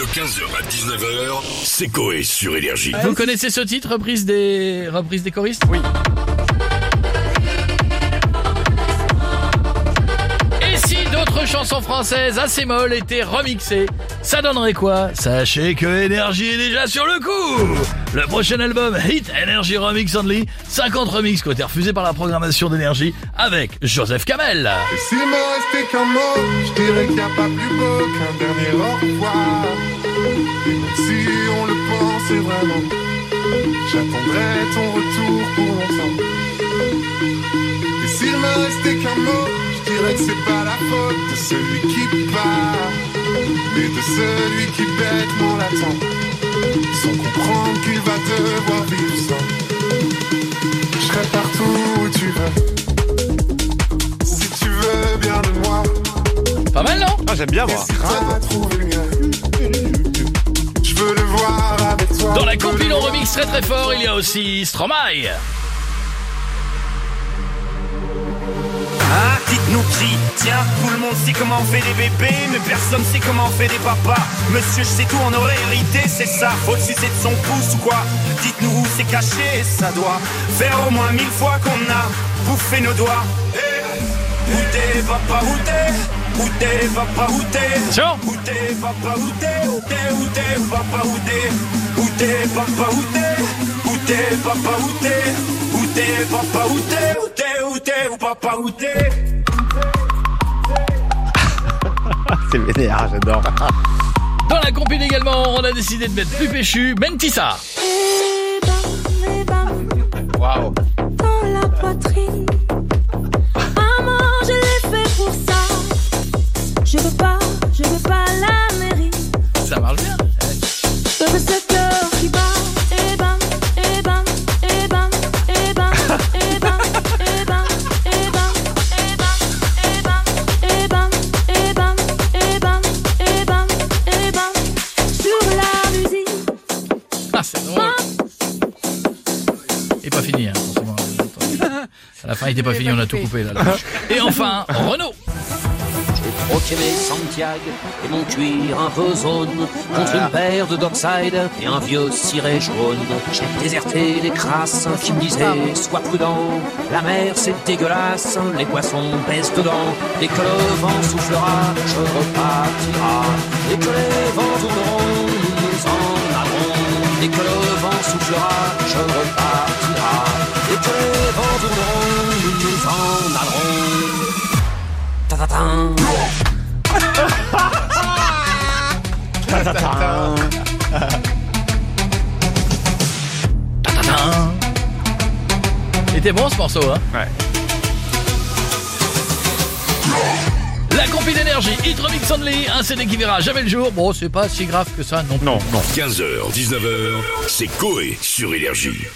De 15h à 19h, c'est Coé sur Énergie. Vous connaissez ce titre, reprise des, reprise des choristes? Oui. D'autres chansons françaises assez molles étaient remixées, ça donnerait quoi? Sachez que Énergie est déjà sur le coup Le prochain album, Hit Energy Remix Only, 50 remixes qui ont été refusés par la programmation d'Énergie avec Joseph Kamel. Et s'il me restait qu'un mot, je dirais qu'il n'y a pas plus beau qu'un dernier au revoir. Et si on le pensait vraiment, j'attendrai ton retour pour longtemps. Et s'il me restait qu'un mot, dirais que c'est pas la faute de celui qui part, mais de celui qui bêtement l'attend, sans comprendre qu'il va devoir vivre sans. Je serai partout où tu veux. Si tu veux bien de moi, Pas mal, non? Ah, j'aime bien voir avec toi. Dans la compil on remix très très fort, il y a aussi Stromae. Dites-nous qui. Tiens, tout le monde sait comment on fait des bébés, mais personne sait comment on fait des papas. Monsieur, je sais tout, on aurait hérité, c'est ça. Faut le sucer de son pouce ou quoi? Dites-nous où c'est caché, ça doit faire au moins mille fois qu'on a bouffé nos doigts. Eh, Où t'es, papa, où t'es? Où t'es, papa, où t'es? Où t'es, papa, où t'es? Où t'es, où t'es, papa, où t'es? Où t'es, papa, où t'es? Où t'es, papa, où t'es? Où t'es, papa, où t'es? Où t'es, où t'es, papa, où t'es? C'est vénère, j'adore. Dans la compil également, on a décidé de mettre plus péchu, Mentissa. Et bam, et bam, Waouh. dans la poitrine. Et pas fini, hein. attendez. À la fin, il était pas fini, on a tout coupé là. là. Et enfin, Renault. J'ai mes Santiago et mon cuir un peu zone contre une paire de Dockside et un vieux ciré jaune. J'ai déserté les crasses qui me disaient sois prudent. La mer c'est dégueulasse, les poissons pèsent dedans. Dès que le vent soufflera, je repartira. Les vents tourneront, nous nous en allerons. Ta-ta-ta. Tadam. Il était bon ce morceau, hein Ouais. La compil d'énergie, Hit Remix Only, un CD qui verra jamais le jour. Bon, c'est pas si grave que ça non plus. Non, non. 15h, 19h, c'est Coé sur Énergie.